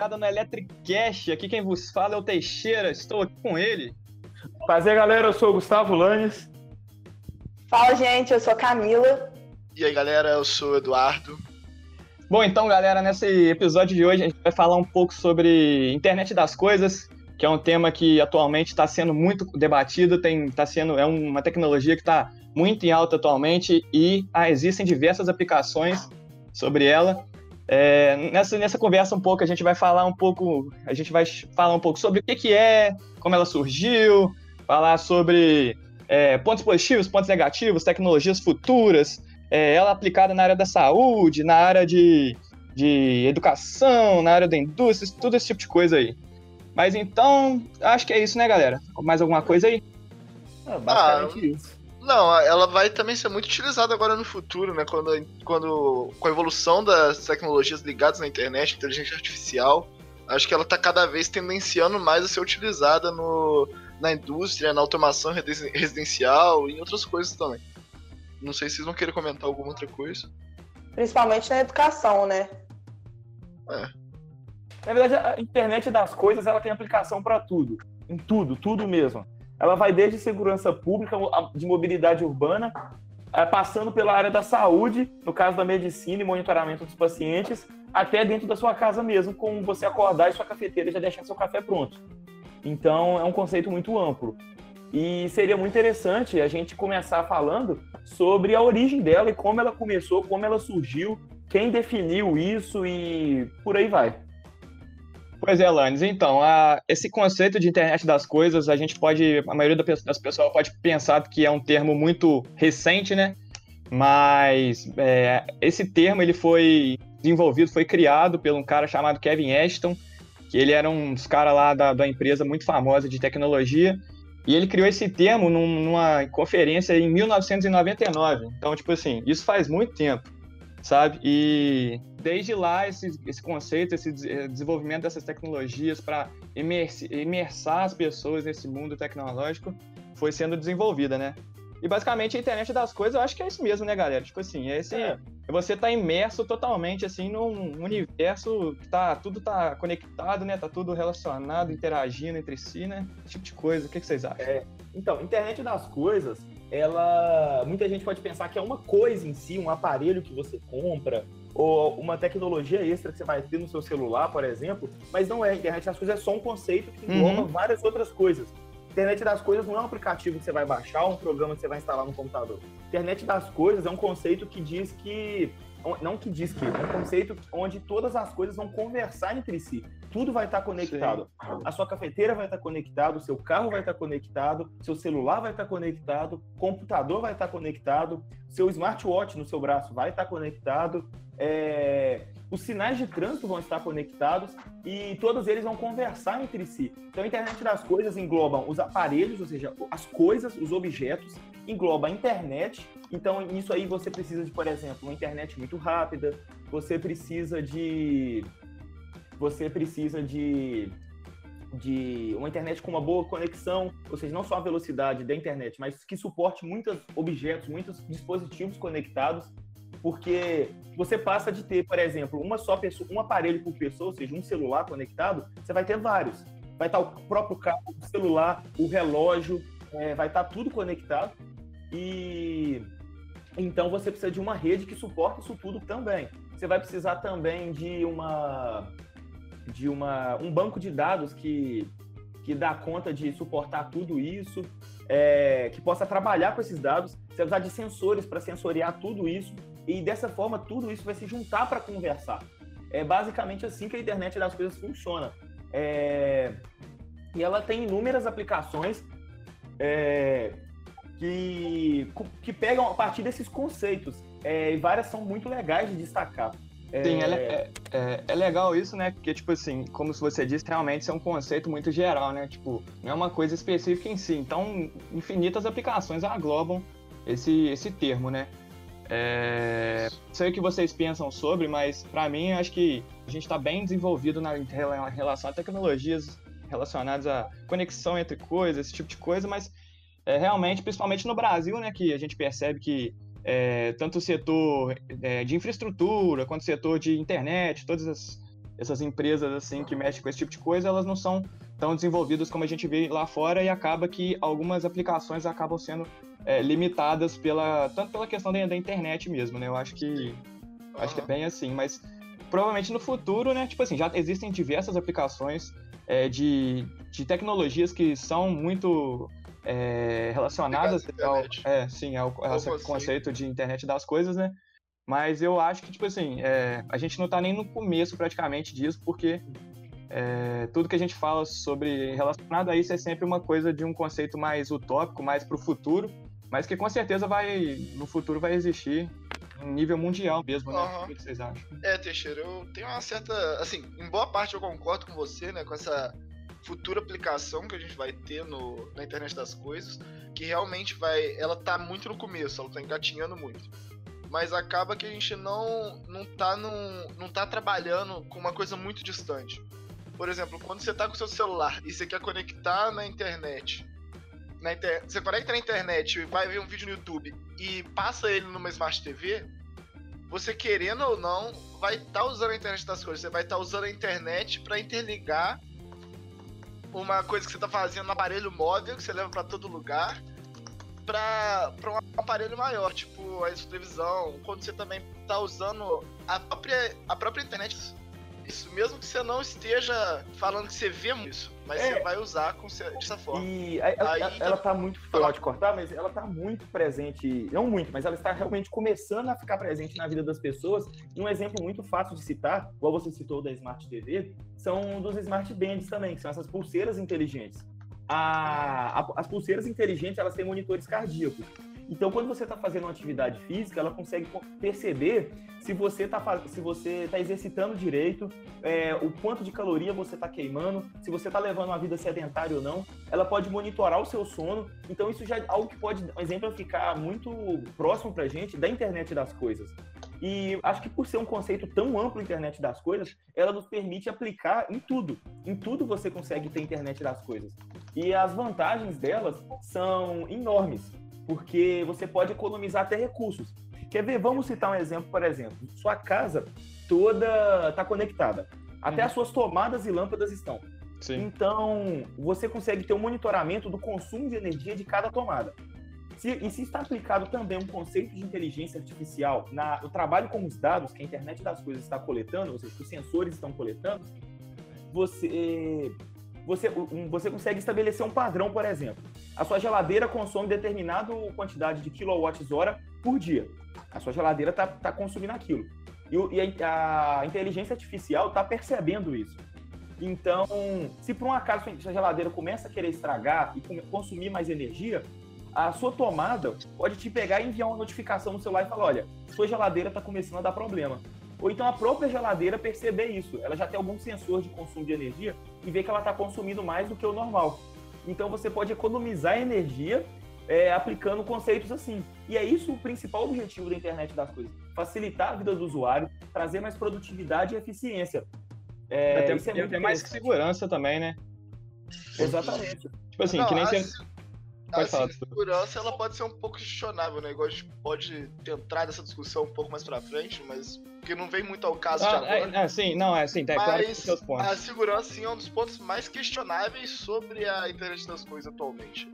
ligada no Electricast. Aqui quem vos fala é o Teixeira. Estou aqui com ele. Prazer, galera. Eu sou o Gustavo Lanes. Fala, gente. Eu sou a Camila. E aí, galera. Eu sou o Eduardo. Bom, então, galera, nesse episódio de hoje a gente vai falar um pouco sobre internet das coisas, que é um tema que atualmente está sendo muito debatido, tem, tá sendo, é uma tecnologia que está muito em alta atualmente e ah, existem diversas aplicações sobre ela. É, nessa, nessa conversa um pouco a gente vai falar um pouco, a gente vai falar um pouco sobre o que, que é, como ela surgiu, falar sobre é, pontos positivos, pontos negativos, tecnologias futuras, é, ela aplicada na área da saúde, na área de, de educação, na área da indústria, tudo esse tipo de coisa aí. Mas então, acho que é isso, né, galera? Mais alguma coisa aí? É basicamente ah, isso. Não, ela vai também ser muito utilizada agora no futuro, né? Quando, quando com a evolução das tecnologias ligadas na internet, inteligência artificial, acho que ela está cada vez tendenciando mais a ser utilizada no, na indústria, na automação residencial e em outras coisas também. Não sei se vocês vão querer comentar alguma outra coisa. Principalmente na educação, né? É. Na verdade, a internet das coisas ela tem aplicação para tudo. Em tudo, tudo mesmo. Ela vai desde segurança pública, de mobilidade urbana, é, passando pela área da saúde, no caso da medicina e monitoramento dos pacientes, até dentro da sua casa mesmo, com você acordar e sua cafeteira já deixar seu café pronto. Então, é um conceito muito amplo. E seria muito interessante a gente começar falando sobre a origem dela e como ela começou, como ela surgiu, quem definiu isso e por aí vai. Pois é, Lanes. Então, a, esse conceito de internet das coisas, a gente pode, a maioria das pessoas pode pensar que é um termo muito recente, né? Mas é, esse termo ele foi desenvolvido, foi criado por um cara chamado Kevin Ashton, que ele era um dos caras lá da, da empresa muito famosa de tecnologia, e ele criou esse termo num, numa conferência em 1999. Então, tipo assim, isso faz muito tempo, sabe? E desde lá, esse, esse conceito, esse eh, desenvolvimento dessas tecnologias para imersar as pessoas nesse mundo tecnológico foi sendo desenvolvida, né? E basicamente a internet das coisas, eu acho que é isso mesmo, né, galera? Tipo assim, é esse. É. Você tá imerso totalmente, assim, num universo que tá, tudo tá conectado, né? Tá tudo relacionado, interagindo entre si, né? Esse tipo de coisa. O que, que vocês acham? É. Então, internet das coisas, ela. Muita gente pode pensar que é uma coisa em si, um aparelho que você compra, ou uma tecnologia extra que você vai ter no seu celular, por exemplo, mas não é. Internet das coisas é só um conceito que engloba uhum. várias outras coisas. Internet das coisas não é um aplicativo que você vai baixar, um programa que você vai instalar no computador. Internet das coisas é um conceito que diz que não que diz que, é um conceito onde todas as coisas vão conversar entre si. Tudo vai estar conectado. Sim. A sua cafeteira vai estar conectado, o seu carro vai estar conectado, seu celular vai estar conectado, computador vai estar conectado, seu smartwatch no seu braço vai estar conectado, é, os sinais de trânsito vão estar conectados e todos eles vão conversar entre si. Então, a internet das coisas engloba os aparelhos, ou seja, as coisas, os objetos, engloba a internet. Então, isso aí você precisa de, por exemplo, uma internet muito rápida, você precisa de. Você precisa de de uma internet com uma boa conexão, ou seja, não só a velocidade da internet, mas que suporte muitos objetos, muitos dispositivos conectados porque você passa de ter, por exemplo, uma só pessoa, um aparelho por pessoa, ou seja, um celular conectado, você vai ter vários. Vai estar o próprio carro, o celular, o relógio, é, vai estar tudo conectado. E então você precisa de uma rede que suporte isso tudo também. Você vai precisar também de uma de uma, um banco de dados que, que dá conta de suportar tudo isso, é, que possa trabalhar com esses dados. Você vai precisar de sensores para sensoriar tudo isso e dessa forma tudo isso vai se juntar para conversar. É basicamente assim que a internet das coisas funciona. É... E ela tem inúmeras aplicações é... que, que pegam a partir desses conceitos. É... E várias são muito legais de destacar. É... Sim, é, é, é, legal isso, né? Porque, tipo assim, como você disse, realmente isso é um conceito muito geral, né? Tipo, não é uma coisa específica em si. Então, infinitas aplicações aglobam esse, esse termo, né? É, sei o que vocês pensam sobre, mas para mim acho que a gente está bem desenvolvido na relação a tecnologias relacionadas à conexão entre coisas, esse tipo de coisa, mas é, realmente, principalmente no Brasil, né, que a gente percebe que é, tanto o setor é, de infraestrutura quanto o setor de internet, todas as essas empresas assim que mexem com esse tipo de coisa, elas não são tão desenvolvidas como a gente vê lá fora e acaba que algumas aplicações acabam sendo é, limitadas pela tanto pela questão da, da, internet mesmo, né? Eu acho que uhum. acho que é bem assim, mas provavelmente no futuro, né? Tipo assim, já existem diversas aplicações é, de, de tecnologias que são muito é, relacionadas ao, é, sim, ao, ao assim? conceito de internet das coisas, né? Mas eu acho que, tipo assim, é, a gente não está nem no começo praticamente disso, porque é, tudo que a gente fala sobre relacionado a isso é sempre uma coisa de um conceito mais utópico, mais para o futuro, mas que com certeza vai, no futuro vai existir em nível mundial mesmo, né? Uhum. O que vocês acham? É, Teixeira, eu tenho uma certa. Assim, em boa parte eu concordo com você, né? Com essa futura aplicação que a gente vai ter no, na internet das coisas, que realmente vai. Ela tá muito no começo, ela tá engatinhando muito. Mas acaba que a gente não, não, tá num, não tá trabalhando com uma coisa muito distante. Por exemplo, quando você tá com seu celular e você quer conectar na internet, na inter... você conecta na internet vai ver um vídeo no YouTube e passa ele numa Smart TV, você querendo ou não, vai estar tá usando a internet das coisas. Você vai estar tá usando a internet para interligar uma coisa que você está fazendo no aparelho móvel, que você leva para todo lugar, para um aparelho maior, tipo a televisão, quando você também está usando a própria, a própria internet isso, mesmo que você não esteja falando que você vê isso, mas é. você vai usar com, dessa forma. E ela, Aí, ela tá muito, pode cortar, mas ela tá muito presente, não muito, mas ela está realmente começando a ficar presente na vida das pessoas. E um exemplo muito fácil de citar, igual você citou da Smart TV, são dos Smart Bands também, que são essas pulseiras inteligentes. A, a, as pulseiras inteligentes, elas têm monitores cardíacos. Então, quando você está fazendo uma atividade física, ela consegue perceber se você está se você tá exercitando direito, é, o quanto de caloria você está queimando, se você está levando uma vida sedentária ou não. Ela pode monitorar o seu sono. Então, isso já é algo que pode, um exemplo, ficar muito próximo para gente da internet das coisas. E acho que por ser um conceito tão amplo, internet das coisas, ela nos permite aplicar em tudo. Em tudo você consegue ter internet das coisas. E as vantagens delas são enormes porque você pode economizar até recursos. Quer ver? Vamos citar um exemplo, por exemplo. Sua casa toda está conectada. Até uhum. as suas tomadas e lâmpadas estão. Sim. Então, você consegue ter um monitoramento do consumo de energia de cada tomada. Se, e se está aplicado também um conceito de inteligência artificial na, no trabalho com os dados que a internet das coisas está coletando, ou seja, que os sensores estão coletando, você você, você consegue estabelecer um padrão, por exemplo. A sua geladeira consome determinada quantidade de quilowatts-hora por dia. A sua geladeira está tá consumindo aquilo. E, e a, a, inteligência artificial está percebendo isso. Então, se por um acaso a geladeira começa a querer estragar e consumir mais energia, a sua tomada pode te pegar e enviar uma notificação no celular e falar: olha, sua geladeira está começando a dar problema. Ou então a própria geladeira perceber isso. Ela já tem algum sensor de consumo de energia e vê que ela está consumindo mais do que o normal. Então você pode economizar energia é, aplicando conceitos assim. E é isso o principal objetivo da internet das coisas: facilitar a vida do usuário, trazer mais produtividade e eficiência. É, é, tem, é tem mais segurança também, né? Exatamente. Tipo assim, Não, que nem as... Pode assim, falar. A segurança ela pode ser um pouco questionável, né? Igual a gente pode entrar nessa discussão um pouco mais pra frente, mas porque não vem muito ao caso ah, de agora. É, é, sim, não, é sim, tá mas claro que seus pontos. A segurança sim é um dos pontos mais questionáveis sobre a internet das coisas atualmente.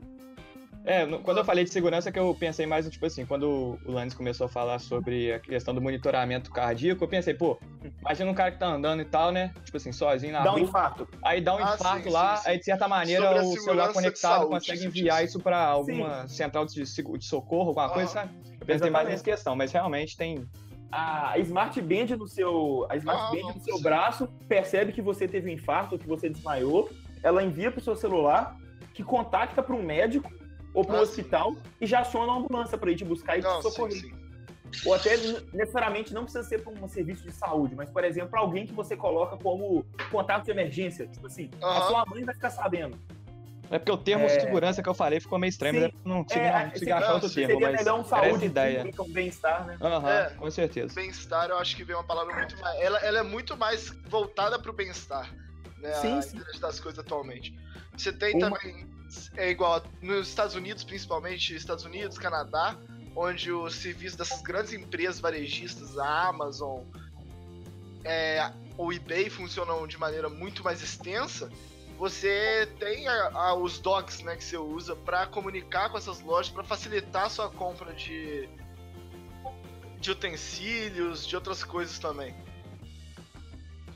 É, quando eu falei de segurança, que eu pensei mais, tipo assim, quando o Lannis começou a falar sobre a questão do monitoramento cardíaco, eu pensei, pô, imagina um cara que tá andando e tal, né? Tipo assim, sozinho na Dá rua. um infarto. Aí dá um ah, infarto sim, lá, sim, sim. aí de certa maneira o celular conectado saúde, consegue enviar isso pra alguma central de, de, socorro, alguma ah, coisa, sabe? Eu pensei exatamente. mais nessa questão, mas realmente tem a Smart Band no seu, a Smart ah, Band no seu braço percebe que você teve um infarto, que você desmaiou, ela envia para o seu celular, que contacta para um médico ou para um ah, hospital e já aciona uma ambulância para ir te buscar e não, te socorrer. Sim, sim. Ou até necessariamente não precisa ser para um serviço de saúde, mas, por exemplo, alguém que você coloca como contato de emergência. Tipo assim, a sua mãe vai ficar sabendo. É porque o termo é... segurança que eu falei ficou meio estranho, mas não consegui, é, não consegui achar outro termo. Seria mas melhor um saúde ideia. um bem-estar, né? Uhum, é, com certeza. Bem-estar, eu acho que vem uma palavra muito mais. Ela, ela é muito mais voltada para o bem-estar, né? Sim, a sim. das coisas atualmente. Você tem uma... também é igual nos Estados Unidos, principalmente Estados Unidos, Canadá, onde o serviço dessas grandes empresas varejistas, a Amazon, é, o eBay funcionam de maneira muito mais extensa, você tem a, a, os docs né, que você usa para comunicar com essas lojas, para facilitar a sua compra de, de utensílios, de outras coisas também.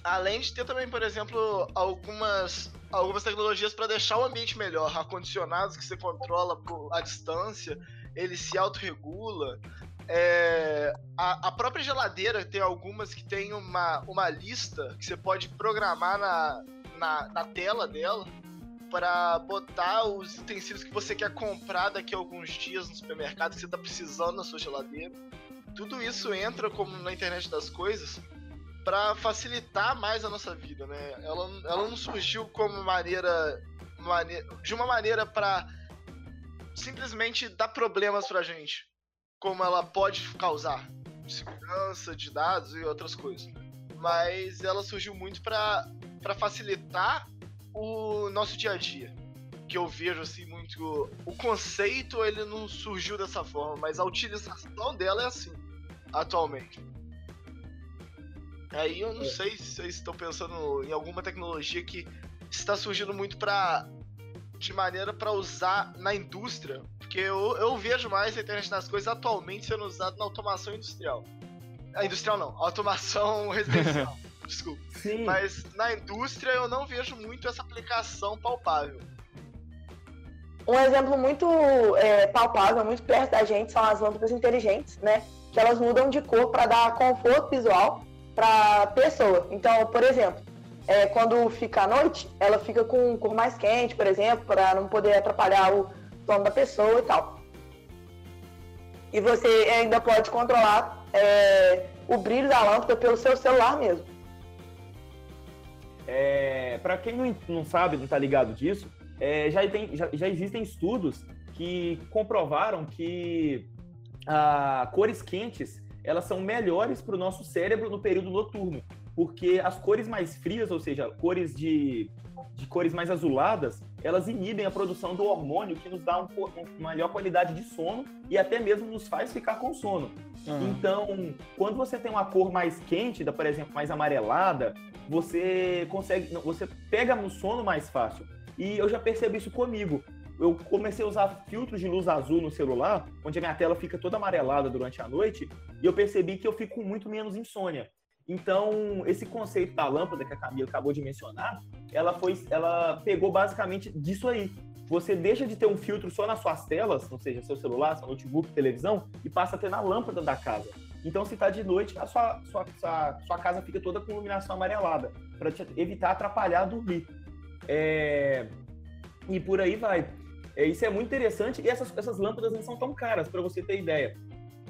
Além de ter também, por exemplo, algumas, algumas tecnologias para deixar o ambiente melhor, ar-condicionados que você controla à distância, ele se autorregula. É, a, a, própria geladeira tem algumas que tem uma, uma lista que você pode programar na, na, na tela dela para botar os utensílios que você quer comprar daqui a alguns dias no supermercado que você está precisando na sua geladeira. Tudo isso entra como na internet das coisas para facilitar mais a nossa vida, né? Ela, ela não surgiu como maneira, maneira de uma maneira para simplesmente dar problemas pra gente, como ela pode causar segurança de dados e outras coisas. Mas ela surgiu muito para facilitar o nosso dia a dia. Que eu vejo assim muito. O conceito ele não surgiu dessa forma, mas a utilização dela é assim, atualmente. Aí eu não é. sei se vocês estão pensando em alguma tecnologia que está surgindo muito para de maneira para usar na indústria, porque eu, eu vejo mais a internet das coisas atualmente sendo usado na automação industrial. A industrial não, automação residencial. desculpa. Sim. Mas na indústria eu não vejo muito essa aplicação palpável. Um exemplo muito é, palpável, muito perto da gente, são as lâmpadas inteligentes, né? Que elas mudam de cor para dar conforto visual para pessoa. Então, por exemplo, é, quando fica à noite, ela fica com cor mais quente, por exemplo, para não poder atrapalhar o sono da pessoa e tal. E você ainda pode controlar é, o brilho da lâmpada pelo seu celular mesmo. É, para quem não, não sabe, não está ligado disso, é, já, tem, já, já, existem estudos que comprovaram que ah, cores quentes elas são melhores para o nosso cérebro no período noturno, porque as cores mais frias, ou seja, cores de, de cores mais azuladas, elas inibem a produção do hormônio que nos dá um, uma melhor qualidade de sono e até mesmo nos faz ficar com sono. Uhum. Então, quando você tem uma cor mais quente, por exemplo, mais amarelada, você consegue, você pega no sono mais fácil. E eu já percebi isso comigo. Eu comecei a usar filtros de luz azul no celular, onde a minha tela fica toda amarelada durante a noite, e eu percebi que eu fico com muito menos insônia. Então, esse conceito da lâmpada que a Camila acabou de mencionar, ela foi, ela pegou basicamente disso aí. Você deixa de ter um filtro só nas suas telas, ou seja, seu celular, seu notebook, televisão, e passa a ter na lâmpada da casa. Então, se está de noite, a sua, sua, sua, sua, casa fica toda com iluminação amarelada, para evitar atrapalhar dormir. É... E por aí vai. É, isso é muito interessante e essas, essas lâmpadas não são tão caras, para você ter ideia.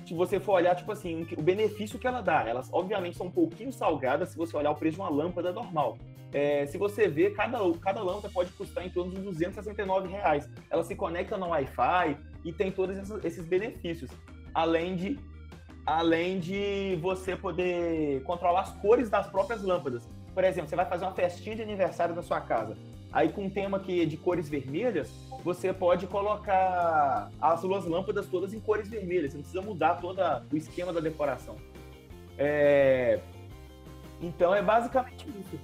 Se você for olhar, tipo assim, o benefício que ela dá, elas obviamente são um pouquinho salgadas se você olhar o preço de uma lâmpada normal. É, se você ver, cada, cada lâmpada pode custar em torno de 269 reais. Ela se conecta no Wi-Fi e tem todos esses, esses benefícios. Além de além de você poder controlar as cores das próprias lâmpadas. Por exemplo, você vai fazer uma festinha de aniversário da sua casa. Aí com um tema que é de cores vermelhas, você pode colocar as suas lâmpadas todas em cores vermelhas. Você não precisa mudar todo o esquema da decoração. É... Então é basicamente isso.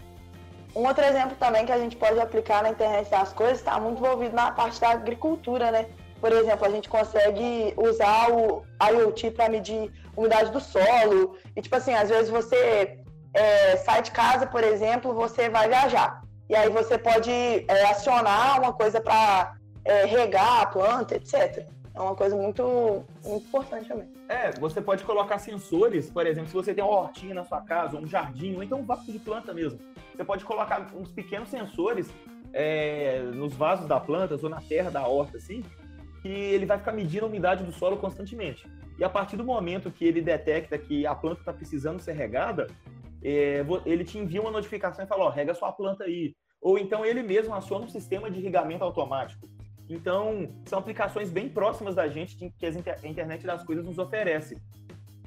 Um outro exemplo também que a gente pode aplicar na internet das coisas está muito envolvido na parte da agricultura, né? Por exemplo, a gente consegue usar o IoT para medir umidade do solo. E, tipo assim, às vezes você é, sai de casa, por exemplo, você vai viajar. E aí você pode é, acionar uma coisa para é, regar a planta, etc. É uma coisa muito, muito importante também. É, você pode colocar sensores, por exemplo, se você tem uma hortinha na sua casa, um jardim, ou então um vaso de planta mesmo. Você pode colocar uns pequenos sensores é, nos vasos da planta ou na terra da horta, assim, que ele vai ficar medindo a umidade do solo constantemente. E a partir do momento que ele detecta que a planta está precisando ser regada, é, ele te envia uma notificação e fala, ó, rega sua planta aí. Ou então ele mesmo aciona um sistema de irrigamento automático. Então, são aplicações bem próximas da gente que a internet das coisas nos oferece.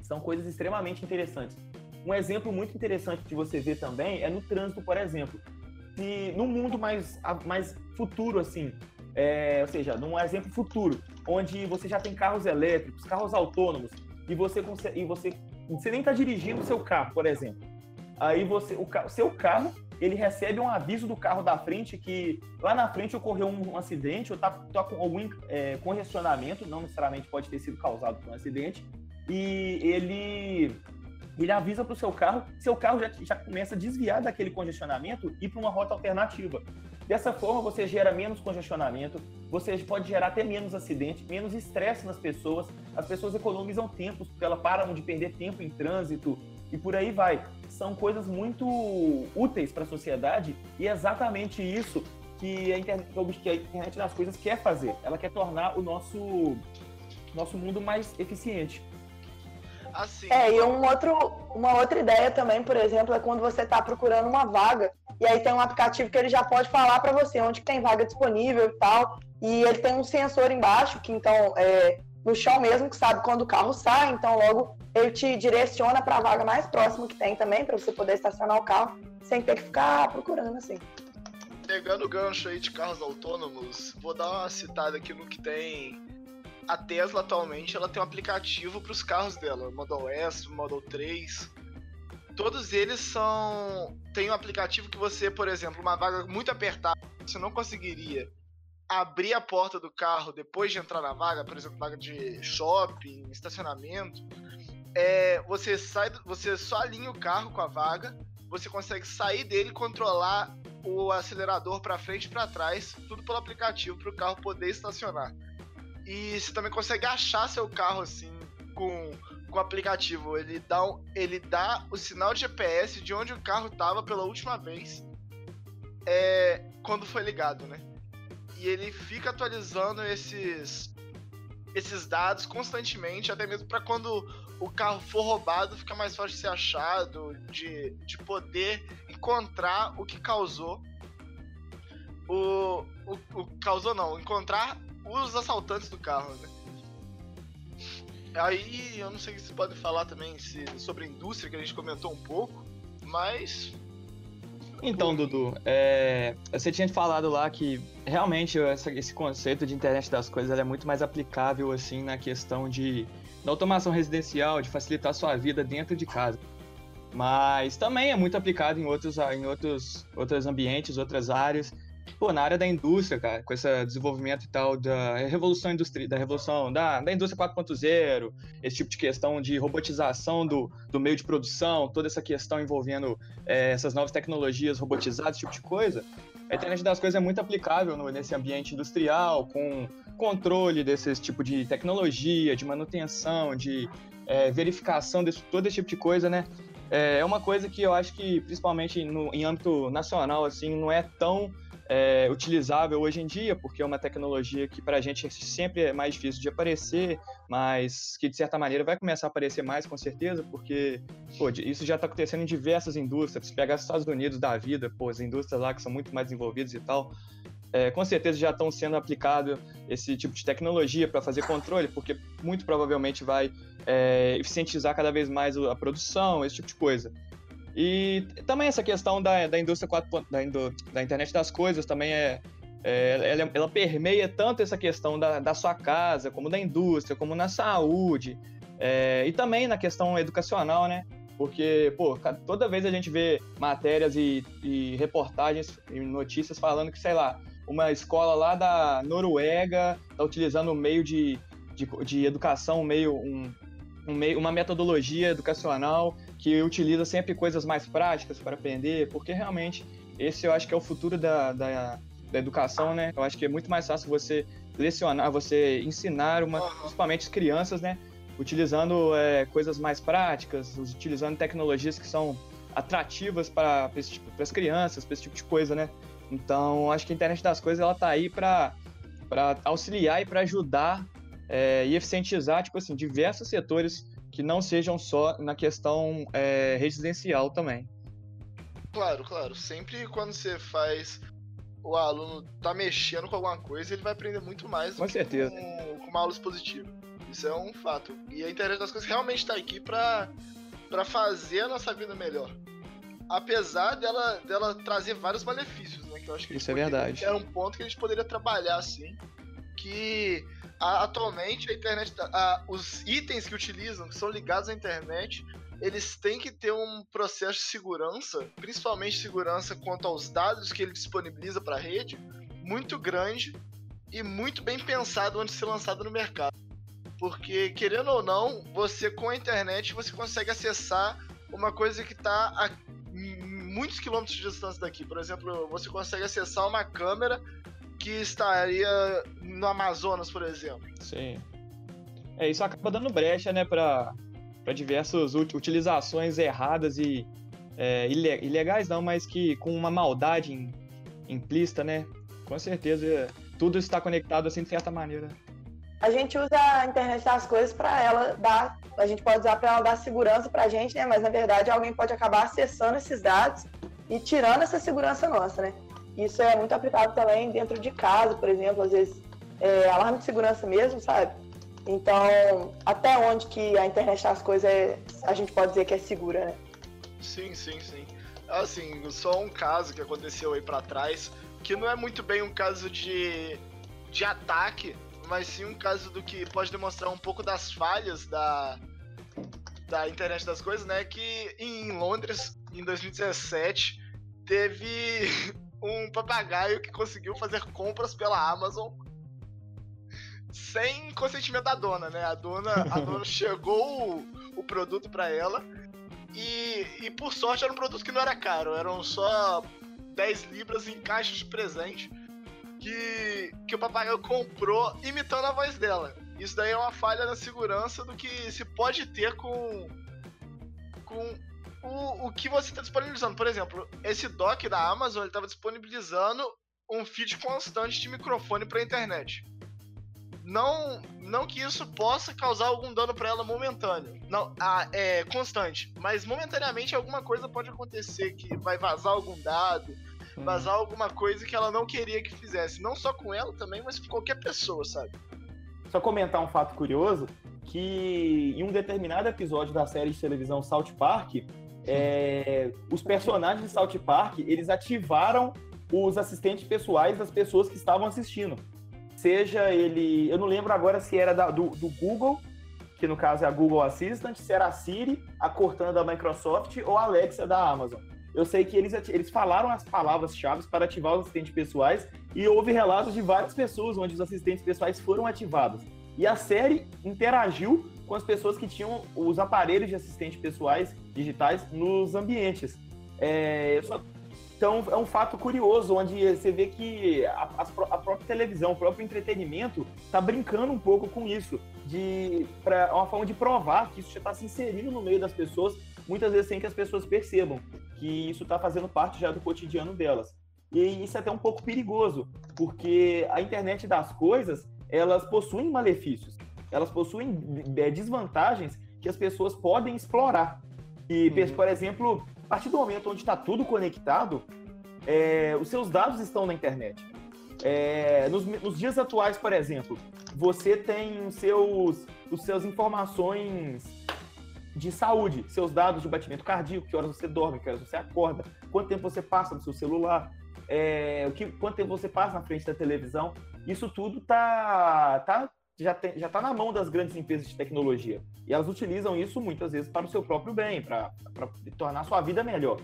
São coisas extremamente interessantes. Um exemplo muito interessante de você ver também é no trânsito, por exemplo. Se no mundo mais, mais futuro, assim, é, ou seja, num exemplo futuro, onde você já tem carros elétricos, carros autônomos, e você e você, você nem está dirigindo o seu carro, por exemplo. Aí você, o seu carro, ele recebe um aviso do carro da frente que lá na frente ocorreu um, um acidente ou tá, tá com algum é, congestionamento, não necessariamente pode ter sido causado por um acidente, e ele ele avisa para o seu carro, seu carro já, já começa a desviar daquele congestionamento e para uma rota alternativa. Dessa forma, você gera menos congestionamento, você pode gerar até menos acidente, menos estresse nas pessoas, as pessoas economizam tempo, porque elas param de perder tempo em trânsito e por aí vai. São coisas muito úteis para a sociedade e é exatamente isso que a, internet, que a internet das coisas quer fazer. Ela quer tornar o nosso, nosso mundo mais eficiente. Assim. É, e um outro, uma outra ideia também, por exemplo, é quando você está procurando uma vaga e aí tem um aplicativo que ele já pode falar para você onde tem vaga disponível e tal. E ele tem um sensor embaixo que então é no chão mesmo que sabe quando o carro sai, então logo ele te direciona para a vaga mais próxima que tem também para você poder estacionar o carro sem ter que ficar procurando assim. Pegando o gancho aí de carros autônomos, vou dar uma citada aqui no que tem a Tesla atualmente ela tem um aplicativo para os carros dela, Model S, Model 3. Todos eles são tem um aplicativo que você, por exemplo, uma vaga muito apertada, você não conseguiria abrir a porta do carro depois de entrar na vaga, por exemplo, vaga de shopping, estacionamento, é, você sai, você só alinha o carro com a vaga, você consegue sair dele controlar o acelerador para frente e para trás, tudo pelo aplicativo para o carro poder estacionar. E você também consegue achar seu carro assim com, com o aplicativo. Ele dá, ele dá o sinal de GPS de onde o carro estava pela última vez é, quando foi ligado, né? E ele fica atualizando esses esses dados constantemente, até mesmo para quando o carro for roubado, fica mais fácil de ser achado, de, de poder encontrar o que causou. O, o, o causou não, encontrar os assaltantes do carro, né? Aí eu não sei se pode falar também se, sobre a indústria que a gente comentou um pouco, mas. Então, Dudu, é, você tinha falado lá que realmente essa, esse conceito de internet das coisas é muito mais aplicável assim na questão de da automação residencial, de facilitar sua vida dentro de casa. Mas também é muito aplicado em outros, em outros, outros ambientes, outras áreas pô, na área da indústria, cara, com esse desenvolvimento e tal da revolução industrial, da revolução da, da indústria 4.0, esse tipo de questão de robotização do, do meio de produção, toda essa questão envolvendo é, essas novas tecnologias robotizadas, esse tipo de coisa, a internet das coisas é muito aplicável no, nesse ambiente industrial, com controle desse tipo de tecnologia, de manutenção, de é, verificação desse todo esse tipo de coisa, né? É, é uma coisa que eu acho que, principalmente no, em âmbito nacional, assim, não é tão é, utilizável hoje em dia, porque é uma tecnologia que para a gente sempre é mais difícil de aparecer, mas que de certa maneira vai começar a aparecer mais com certeza, porque pô, isso já está acontecendo em diversas indústrias. Se pegar os Estados Unidos da vida, pô, as indústrias lá que são muito mais desenvolvidas e tal, é, com certeza já estão sendo aplicado esse tipo de tecnologia para fazer controle, porque muito provavelmente vai é, eficientizar cada vez mais a produção, esse tipo de coisa. E também essa questão da, da indústria 4. Da, da internet das coisas também é. é ela, ela, permeia tanto essa questão da, da sua casa, como da indústria, como na saúde, é, e também na questão educacional, né? Porque, pô, toda vez a gente vê matérias e, e reportagens e notícias falando que, sei lá, uma escola lá da Noruega está utilizando um meio de, de, de educação, meio, um, um meio, uma metodologia educacional que utiliza sempre coisas mais práticas para aprender, porque realmente esse eu acho que é o futuro da, da, da educação, né? Eu acho que é muito mais fácil você lecionar, você ensinar, uma, principalmente as crianças, né? Utilizando é, coisas mais práticas, utilizando tecnologias que são atrativas para tipo, as crianças, para esse tipo de coisa, né? Então, acho que a internet das coisas ela tá aí para auxiliar e para ajudar é, e eficientizar, tipo assim, diversos setores que não sejam só na questão é, residencial também. Claro, claro. Sempre quando você faz o aluno tá mexendo com alguma coisa, ele vai aprender muito mais com certeza. Com, com uma aula expositiva. Isso é um fato. E a internet das coisas realmente está aqui para para fazer a nossa vida melhor. Apesar dela, dela trazer vários malefícios, né? Que eu acho que Isso é verdade. Era um ponto que a gente poderia trabalhar assim. Que atualmente a internet, a, os itens que utilizam, que são ligados à internet, eles têm que ter um processo de segurança, principalmente segurança quanto aos dados que ele disponibiliza para a rede, muito grande e muito bem pensado antes de ser lançado no mercado. Porque, querendo ou não, você com a internet você consegue acessar uma coisa que está a muitos quilômetros de distância daqui. Por exemplo, você consegue acessar uma câmera que estaria no Amazonas, por exemplo. Sim. É, isso acaba dando brecha, né, para diversas utilizações erradas e é, ilegais não, mas que com uma maldade implícita, né? Com certeza tudo está conectado assim de certa maneira a gente usa a internet das coisas para ela dar, a gente pode usar para ela dar segurança para a gente, né? Mas na verdade alguém pode acabar acessando esses dados e tirando essa segurança nossa, né? Isso é muito aplicado também dentro de casa, por exemplo, às vezes é, alarme de segurança mesmo, sabe? Então, até onde que a internet das coisas é, a gente pode dizer que é segura, né? Sim, sim, sim. Assim, só um caso que aconteceu aí para trás, que não é muito bem um caso de, de ataque, mas sim um caso do que pode demonstrar um pouco das falhas da, da internet das coisas, né? Que em Londres, em 2017, teve um papagaio que conseguiu fazer compras pela Amazon sem consentimento da dona, né? A dona, a dona chegou o, o produto para ela e, e por sorte era um produto que não era caro, eram só 10 libras em caixa de presente que, que o papagaio comprou imitando a voz dela. Isso daí é uma falha na segurança do que se pode ter com, com o, o que você está disponibilizando. Por exemplo, esse dock da Amazon estava disponibilizando um feed constante de microfone para a internet. Não, não que isso possa causar algum dano para ela momentâneo. Não, ah, é constante. Mas momentaneamente alguma coisa pode acontecer que vai vazar algum dado, vazar alguma coisa que ela não queria que fizesse. Não só com ela também, mas com qualquer pessoa, sabe? Só comentar um fato curioso, que em um determinado episódio da série de televisão South Park, é, os personagens de South Park, eles ativaram os assistentes pessoais das pessoas que estavam assistindo. Seja ele, eu não lembro agora se era da, do, do Google, que no caso é a Google Assistant, se era a Siri, a Cortana da Microsoft ou a Alexa da Amazon. Eu sei que eles, eles falaram as palavras-chave para ativar os assistentes pessoais e houve relatos de várias pessoas onde os assistentes pessoais foram ativados. E a série interagiu com as pessoas que tinham os aparelhos de assistentes pessoais digitais nos ambientes. É, só, então é um fato curioso, onde você vê que a, a, própria televisão, o próprio entretenimento está brincando um pouco com isso, de para uma forma de provar que isso já está se inserindo no meio das pessoas, muitas vezes sem que as pessoas percebam que isso está fazendo parte já do cotidiano delas. E isso é até um pouco perigoso, porque a internet das coisas, elas possuem malefícios, elas possuem é, desvantagens que as pessoas podem explorar. E, uhum. por exemplo, a partir do momento onde está tudo conectado, é, os seus dados estão na internet. É, nos, nos, dias atuais, por exemplo, você tem os seus, os seus informações de saúde, seus dados de batimento cardíaco, que horas você dorme, que horas você acorda, quanto tempo você passa no seu celular, é, o que, quanto tempo você passa na frente da televisão. Isso tudo tá, tá, já, tem, já tá na mão das grandes empresas de tecnologia. E elas utilizam isso muitas vezes para o seu próprio bem, para tornar sua vida melhor.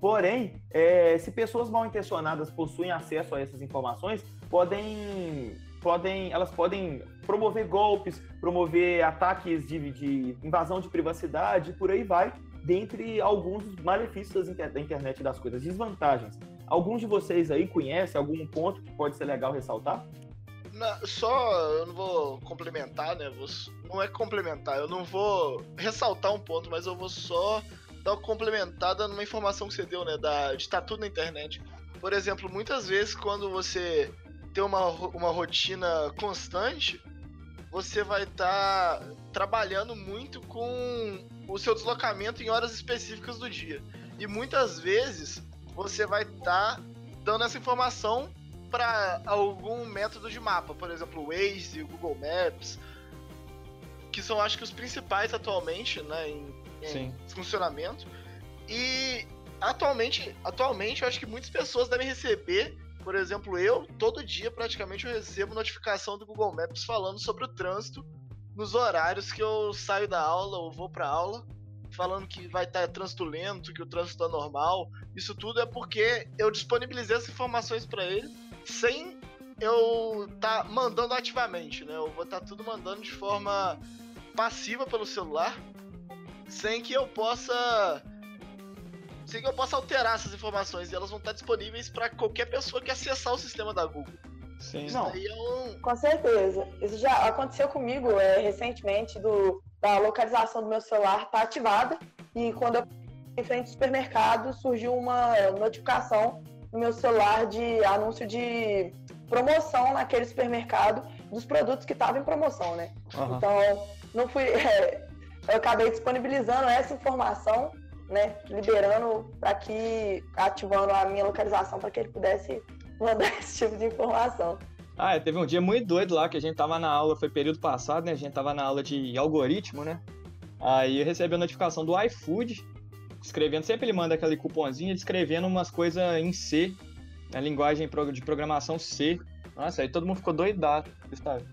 Porém, é, se pessoas mal intencionadas possuem acesso a essas informações, podem podem, elas podem promover golpes, promover ataques de, de invasão de privacidade, por aí vai, dentre alguns dos malefícios da internet das coisas, desvantagens. Alguns de vocês aí conhecem algum ponto que pode ser legal ressaltar? Não, só, eu não vou complementar, né? Vou, não é complementar, eu não vou ressaltar um ponto, mas eu vou só dar uma complementada numa informação que você deu, né? Da, de estar tudo na internet. Por exemplo, muitas vezes quando você ter uma, uma rotina constante, você vai estar tá trabalhando muito com o seu deslocamento em horas específicas do dia. E muitas vezes você vai estar tá dando essa informação para algum método de mapa, por exemplo, o Waze, o Google Maps, que são acho que os principais atualmente, né, em, em funcionamento. E atualmente, atualmente eu acho que muitas pessoas devem receber por exemplo, eu, todo dia praticamente eu recebo notificação do Google Maps falando sobre o trânsito nos horários que eu saio da aula ou vou para aula. falando que vai estar tá trânsito lento, que o trânsito está normal. Isso tudo é porque eu disponibilizei as informações para ele sem eu tá mandando ativamente, né? Eu vou estar tá tudo mandando de forma passiva pelo celular, sem que eu possa sem que eu possa alterar essas informações e elas vão estar disponíveis para qualquer pessoa que acessar o sistema da Google. Sim. Não. É um... Com certeza. Isso já aconteceu comigo é, recentemente, do, da localização do meu celular tá ativada e quando eu em frente ao supermercado surgiu uma notificação no meu celular de anúncio de promoção naquele supermercado dos produtos que estavam em promoção, né? Uhum. Então, não fui. É, eu acabei disponibilizando essa informação, né? Liberando para que. ativando a minha localização para que ele pudesse mandar esse tipo de informação. Ah, é, teve um dia muito doido lá que a gente tava na aula, foi período passado, né? A gente tava na aula de algoritmo, né? Aí eu recebi a notificação do iFood, escrevendo, sempre ele manda aquele cupomzinho, escrevendo umas coisas em C, na linguagem de programação C. Nossa, aí todo mundo ficou doidado, sabe?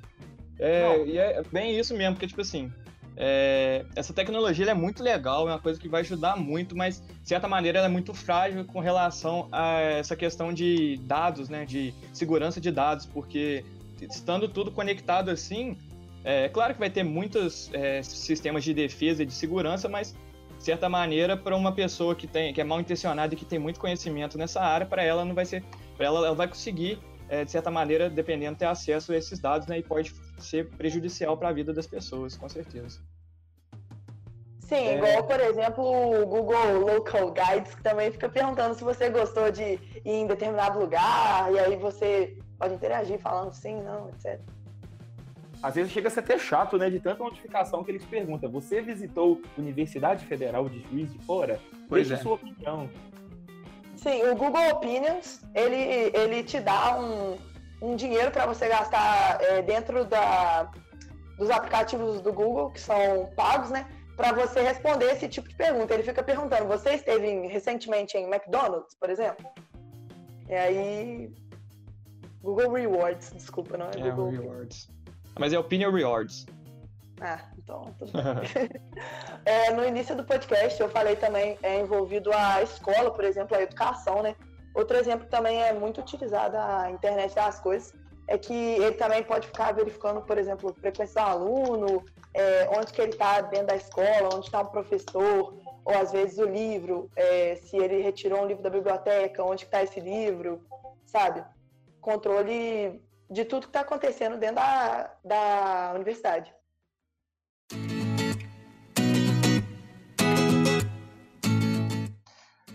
É, e é bem isso mesmo, porque, tipo assim, é, essa tecnologia é muito legal, é uma coisa que vai ajudar muito, mas, de certa maneira, ela é muito frágil com relação a essa questão de dados, né? De segurança de dados, porque estando tudo conectado assim, é claro que vai ter muitos é, sistemas de defesa e de segurança, mas certa maneira, para uma pessoa que, tem, que é mal intencionada e que tem muito conhecimento nessa área, para ela não vai ser. Para ela, ela vai conseguir, é, de certa maneira, dependendo, ter acesso a esses dados, né? E pode ser prejudicial para a vida das pessoas, com certeza. Sim, é... igual, por exemplo, o Google Local Guides, que também fica perguntando se você gostou de ir em determinado lugar, e aí você pode interagir falando sim, não, etc às vezes chega a ser até chato, né? De tanta notificação que eles perguntam. Você visitou Universidade Federal de Juiz de Fora? Pois Deixe é. sua opinião. Sim, o Google Opinions, ele, ele te dá um, um dinheiro para você gastar é, dentro da, dos aplicativos do Google, que são pagos, né? Para você responder esse tipo de pergunta. Ele fica perguntando, você esteve em, recentemente em McDonald's, por exemplo? E aí... Google Rewards, desculpa, não é, é Google Rewards. Mas é Opinion Rewards. Ah, então, bem. é, no início do podcast eu falei também é envolvido a escola, por exemplo, a educação, né? Outro exemplo também é muito utilizado a internet das coisas, é que ele também pode ficar verificando, por exemplo, frequência do aluno, é, onde que ele está dentro da escola, onde está um professor, ou às vezes o livro, é, se ele retirou um livro da biblioteca, onde está esse livro, sabe? Controle de tudo que está acontecendo dentro da, da universidade.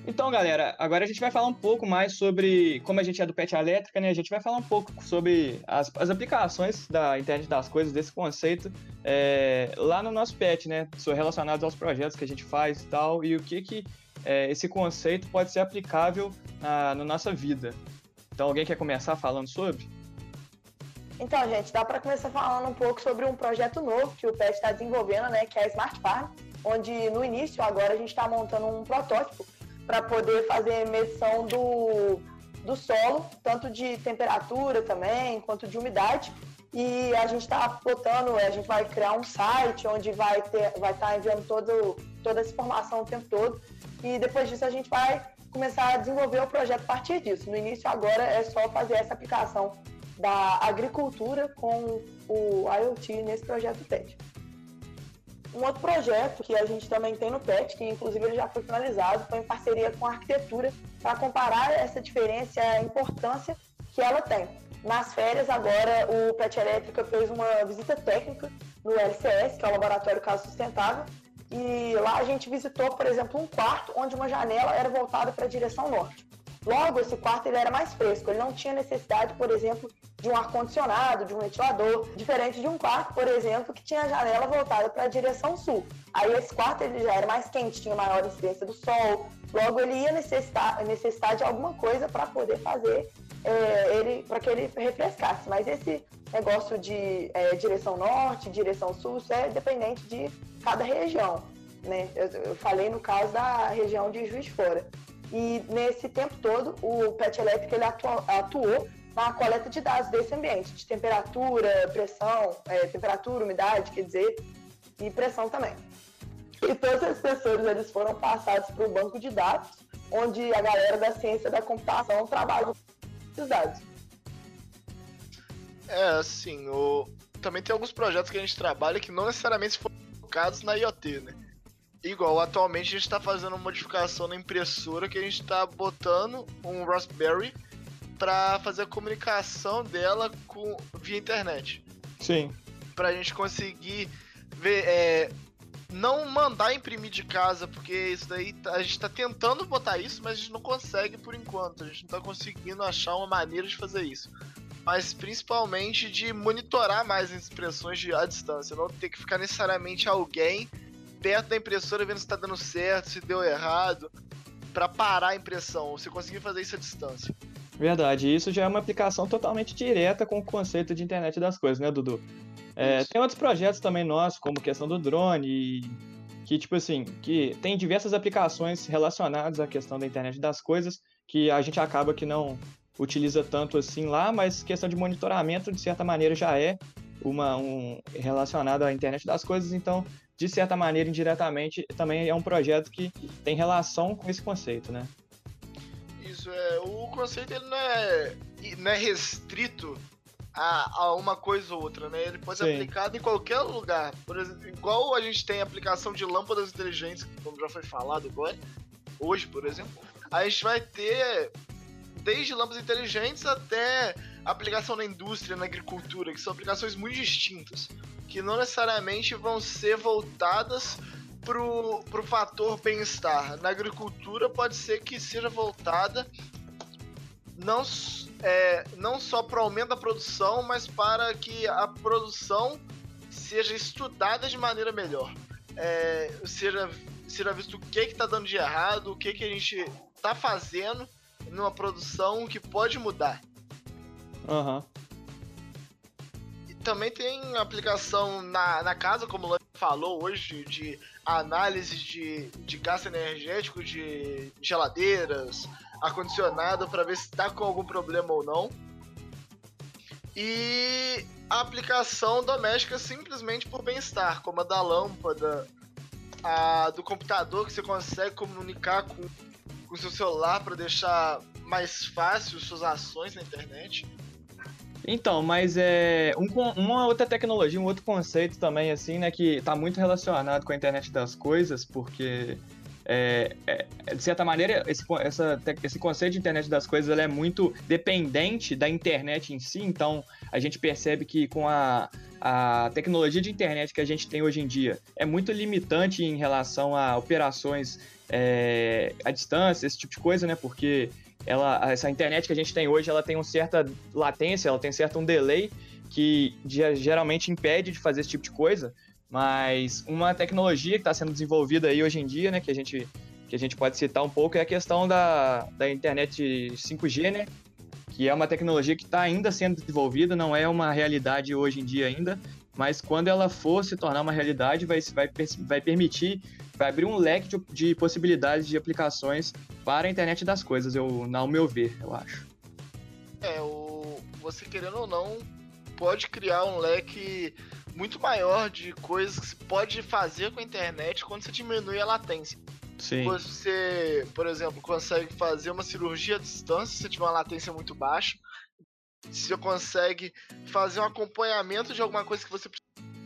Então, galera, agora a gente vai falar um pouco mais sobre, como a gente é do PET Elétrica, né? A gente vai falar um pouco sobre as, as aplicações da internet das coisas, desse conceito, é, lá no nosso PET, né? Relacionados aos projetos que a gente faz e tal, e o que que é, esse conceito pode ser aplicável na, na nossa vida. Então, alguém quer começar falando sobre? Então, gente, dá para começar falando um pouco sobre um projeto novo que o PET está desenvolvendo, né, que é a Smart Farm, onde no início, agora, a gente está montando um protótipo para poder fazer medição do, do solo, tanto de temperatura também, quanto de umidade. E a gente está botando, a gente vai criar um site onde vai ter, vai estar tá enviando todo, toda essa informação o tempo todo. E depois disso a gente vai começar a desenvolver o projeto a partir disso. No início agora é só fazer essa aplicação da agricultura com o IoT nesse projeto PET. Um outro projeto que a gente também tem no PET, que inclusive ele já foi finalizado, foi em parceria com a arquitetura, para comparar essa diferença e a importância que ela tem. Nas férias, agora, o PET Elétrica fez uma visita técnica no LCS, que é o Laboratório Caso Sustentável, e lá a gente visitou, por exemplo, um quarto onde uma janela era voltada para a direção norte. Logo, esse quarto ele era mais fresco, ele não tinha necessidade, por exemplo, de um ar-condicionado, de um ventilador, diferente de um quarto, por exemplo, que tinha a janela voltada para a direção sul. Aí esse quarto ele já era mais quente, tinha maior incidência do sol, logo ele ia necessitar, necessitar de alguma coisa para poder fazer é, ele, para que ele refrescasse. Mas esse negócio de é, direção norte, direção sul, isso é dependente de cada região. Né? Eu, eu falei no caso da região de Juiz de Fora. E nesse tempo todo, o PET elétrico ele atuou, atuou na coleta de dados desse ambiente, de temperatura, pressão, é, temperatura, umidade, quer dizer, e pressão também. E todos esses sensores eles foram passados para o banco de dados, onde a galera da ciência da computação trabalha com esses dados. É, assim, o... também tem alguns projetos que a gente trabalha que não necessariamente foram focados na IoT, né? Igual, atualmente a gente está fazendo uma modificação na impressora que a gente está botando um Raspberry para fazer a comunicação dela com via internet. Sim. Para a gente conseguir ver, é, não mandar imprimir de casa, porque isso daí tá, a gente está tentando botar isso, mas a gente não consegue por enquanto. A gente não está conseguindo achar uma maneira de fazer isso. Mas principalmente de monitorar mais as impressões de, à distância, não ter que ficar necessariamente alguém perto da impressora vendo se tá dando certo, se deu errado, para parar a impressão. Você conseguir fazer isso à distância. Verdade, isso já é uma aplicação totalmente direta com o conceito de internet das coisas, né, Dudu? É, tem outros projetos também nossos, como questão do drone, e que, tipo assim, que tem diversas aplicações relacionadas à questão da internet das coisas, que a gente acaba que não utiliza tanto assim lá, mas questão de monitoramento, de certa maneira, já é uma um, relacionado à internet das coisas, então de certa maneira, indiretamente, também é um projeto que tem relação com esse conceito, né? Isso, é. O conceito ele não é, não é restrito a, a uma coisa ou outra, né? Ele pode Sim. ser aplicado em qualquer lugar. Por exemplo, igual a gente tem aplicação de lâmpadas inteligentes, como já foi falado agora, hoje, por exemplo, a gente vai ter desde lâmpadas inteligentes até aplicação na indústria, na agricultura, que são aplicações muito distintas que não necessariamente vão ser voltadas pro, pro fator bem-estar. Na agricultura pode ser que seja voltada não, é, não só para o aumento da produção, mas para que a produção seja estudada de maneira melhor. É, seja, seja visto o que está dando de errado, o que, que a gente está fazendo numa produção que pode mudar. Aham. Uhum também tem aplicação na, na casa, como o Lani falou hoje, de análise de, de gasto energético de geladeiras, ar-condicionado, para ver se está com algum problema ou não. E a aplicação doméstica simplesmente por bem-estar, como a da lâmpada, a do computador, que você consegue comunicar com o seu celular para deixar mais fácil suas ações na internet. Então, mas é um, uma outra tecnologia, um outro conceito também, assim, né, que está muito relacionado com a internet das coisas, porque é, é, de certa maneira, esse, essa, esse conceito de internet das coisas é muito dependente da internet em si, então a gente percebe que com a, a tecnologia de internet que a gente tem hoje em dia é muito limitante em relação a operações é, à distância, esse tipo de coisa, né? Porque ela, essa internet que a gente tem hoje, ela tem uma certa latência, ela tem certo um delay que geralmente impede de fazer esse tipo de coisa, mas uma tecnologia que está sendo desenvolvida aí hoje em dia, né, que a gente, que a gente pode citar um pouco, é a questão da, da internet 5G, né, que é uma tecnologia que está ainda sendo desenvolvida, não é uma realidade hoje em dia ainda, mas quando ela for se tornar uma realidade, vai, vai, vai permitir, vai abrir um leque de, de possibilidades de aplicações para a internet das coisas, eu, ao meu ver, eu acho. É, o, você querendo ou não, pode criar um leque muito maior de coisas que se pode fazer com a internet quando você diminui a latência. Sim. Você, por exemplo, consegue fazer uma cirurgia à distância se tiver uma latência muito baixa se você consegue fazer um acompanhamento de alguma coisa que você precisa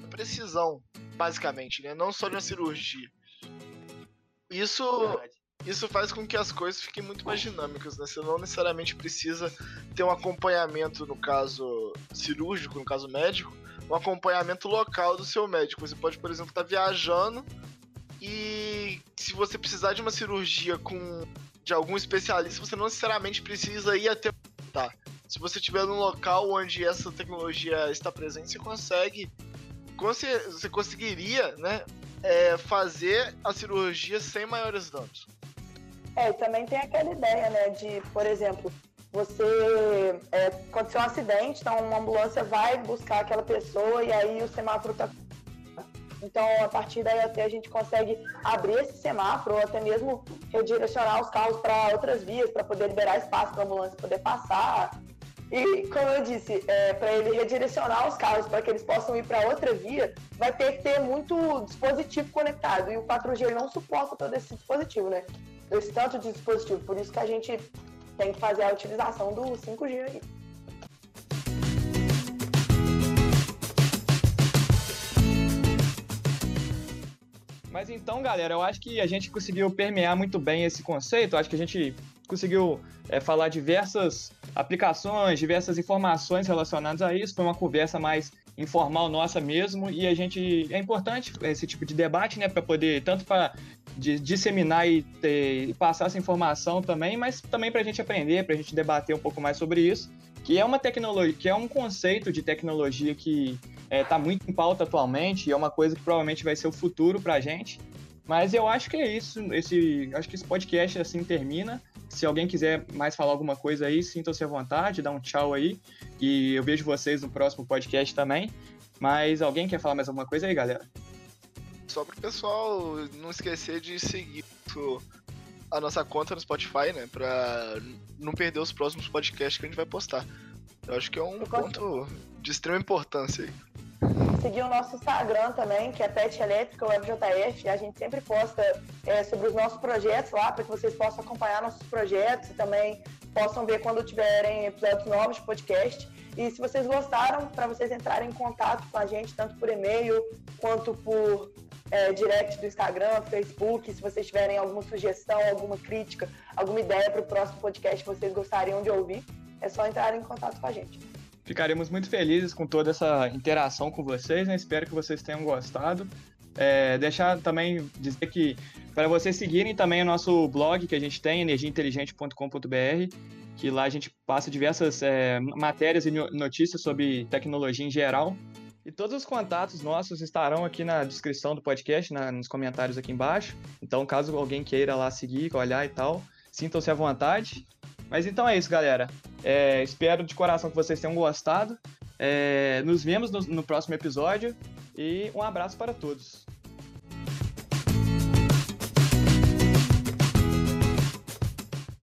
precisão, basicamente, né? Não só de uma cirurgia. Isso, isso faz com que as coisas fiquem muito mais dinâmicas, né? Você não necessariamente precisa ter um acompanhamento, no caso cirúrgico, no caso médico, um acompanhamento local do seu médico. Você pode, por exemplo, estar tá viajando e se você precisar de uma cirurgia com de algum especialista, você não necessariamente precisa ir até tá se você estiver num local onde essa tecnologia está presente, você consegue. Você conseguiria, né? É, fazer a cirurgia sem maiores danos. É, e também tem aquela ideia, né, de, por exemplo, você é, aconteceu um acidente, então uma ambulância vai buscar aquela pessoa e aí o semáforo está então, a partir daí até a gente consegue abrir esse semáforo ou até mesmo redirecionar os carros para outras vias para poder liberar espaço para a ambulância poder passar. E, como eu disse, é, para ele redirecionar os carros para que eles possam ir para outra via, vai ter que ter muito dispositivo conectado. E o 4G não suporta todo esse dispositivo, né? Esse tanto de dispositivo. Por isso que a gente tem que fazer a utilização do 5G aí. Mas então, galera, eu acho que a gente conseguiu permear muito bem esse conceito. Eu acho que a gente conseguiu é, falar diversas aplicações, diversas informações relacionadas a isso. Foi uma conversa mais informal nossa mesmo e a gente é importante esse tipo de debate, né, para poder tanto para disseminar e, ter, e, passar essa informação também, mas também para a gente aprender, para a gente debater um pouco mais sobre isso, que é uma tecnologia, que é um conceito de tecnologia que está é, tá muito em pauta atualmente e é uma coisa que provavelmente vai ser o futuro para a gente. Mas eu acho que é isso. Esse, acho que esse podcast assim termina. Se alguém quiser mais falar alguma coisa aí, sintam-se à vontade, dá um tchau aí. E eu vejo vocês no próximo podcast também. Mas alguém quer falar mais alguma coisa aí, galera? Só para o pessoal não esquecer de seguir a nossa conta no Spotify, né? Pra não perder os próximos podcasts que a gente vai postar. Eu acho que é um ponto de extrema importância aí. Seguir o nosso Instagram também, que é Pet Elétrica, o FJF. A gente sempre posta é, sobre os nossos projetos lá, para que vocês possam acompanhar nossos projetos e também possam ver quando tiverem episódios novos de podcast. E se vocês gostaram, para vocês entrarem em contato com a gente, tanto por e-mail quanto por é, direct do Instagram, Facebook, se vocês tiverem alguma sugestão, alguma crítica, alguma ideia para o próximo podcast que vocês gostariam de ouvir, é só entrar em contato com a gente. Ficaremos muito felizes com toda essa interação com vocês, né? Espero que vocês tenham gostado. É, deixar também dizer que para vocês seguirem também o nosso blog que a gente tem, energiainteligente.com.br, que lá a gente passa diversas é, matérias e notícias sobre tecnologia em geral. E todos os contatos nossos estarão aqui na descrição do podcast, na, nos comentários aqui embaixo. Então, caso alguém queira lá seguir, olhar e tal, sintam-se à vontade. Mas então é isso, galera. É, espero de coração que vocês tenham gostado. É, nos vemos no, no próximo episódio e um abraço para todos.